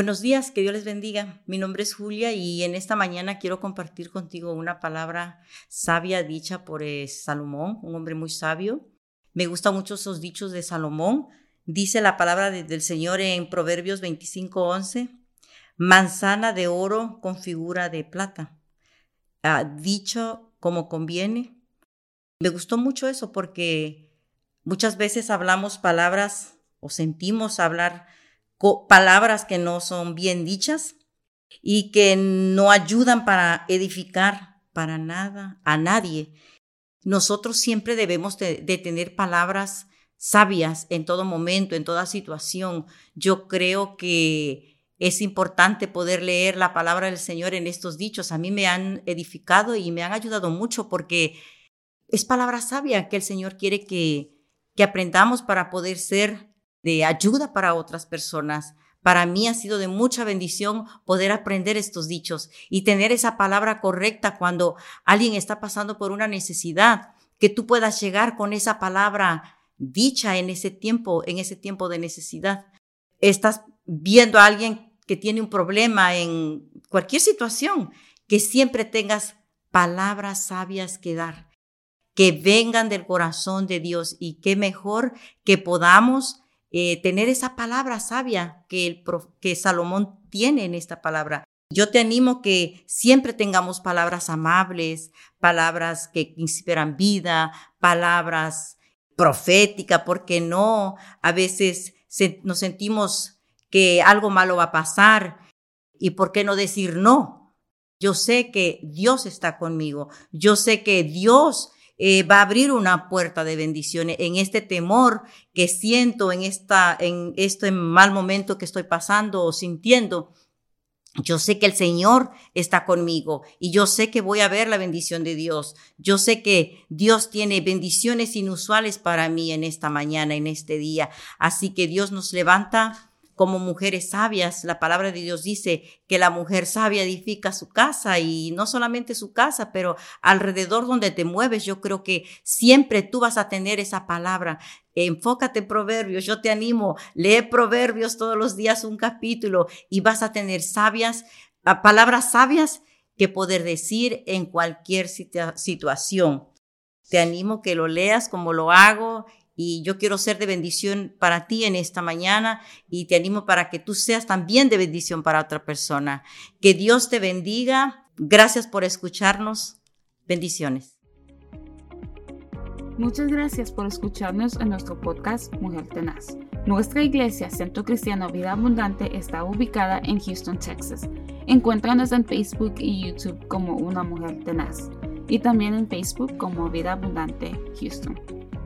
Buenos días, que Dios les bendiga. Mi nombre es Julia y en esta mañana quiero compartir contigo una palabra sabia dicha por eh, Salomón, un hombre muy sabio. Me gustan mucho esos dichos de Salomón. Dice la palabra del Señor en Proverbios 25:11, manzana de oro con figura de plata. Ah, dicho como conviene. Me gustó mucho eso porque muchas veces hablamos palabras o sentimos hablar palabras que no son bien dichas y que no ayudan para edificar para nada a nadie. Nosotros siempre debemos de, tener palabras sabias en todo momento, en toda situación. Yo creo que es importante poder leer la palabra del Señor en estos dichos. A mí me han edificado y me han ayudado mucho porque es palabra sabia que el Señor quiere que, que aprendamos para poder ser de ayuda para otras personas. Para mí ha sido de mucha bendición poder aprender estos dichos y tener esa palabra correcta cuando alguien está pasando por una necesidad, que tú puedas llegar con esa palabra dicha en ese tiempo, en ese tiempo de necesidad. Estás viendo a alguien que tiene un problema en cualquier situación, que siempre tengas palabras sabias que dar, que vengan del corazón de Dios y qué mejor que podamos eh, tener esa palabra sabia que, el, que Salomón tiene en esta palabra. Yo te animo que siempre tengamos palabras amables, palabras que inspiran vida, palabras proféticas, porque no, a veces nos sentimos que algo malo va a pasar y por qué no decir no. Yo sé que Dios está conmigo, yo sé que Dios eh, va a abrir una puerta de bendiciones en este temor que siento, en, esta, en este mal momento que estoy pasando o sintiendo. Yo sé que el Señor está conmigo y yo sé que voy a ver la bendición de Dios. Yo sé que Dios tiene bendiciones inusuales para mí en esta mañana, en este día. Así que Dios nos levanta como mujeres sabias. La palabra de Dios dice que la mujer sabia edifica su casa y no solamente su casa, pero alrededor donde te mueves, yo creo que siempre tú vas a tener esa palabra. Enfócate en proverbios, yo te animo, lee proverbios todos los días un capítulo y vas a tener sabias, ah, palabras sabias que poder decir en cualquier situación. Te animo que lo leas como lo hago y yo quiero ser de bendición para ti en esta mañana y te animo para que tú seas también de bendición para otra persona. Que Dios te bendiga. Gracias por escucharnos. Bendiciones. Muchas gracias por escucharnos en nuestro podcast Mujer Tenaz. Nuestra iglesia Centro Cristiano Vida Abundante está ubicada en Houston, Texas. Encuéntranos en Facebook y YouTube como Una Mujer Tenaz y también en Facebook como Vida Abundante Houston.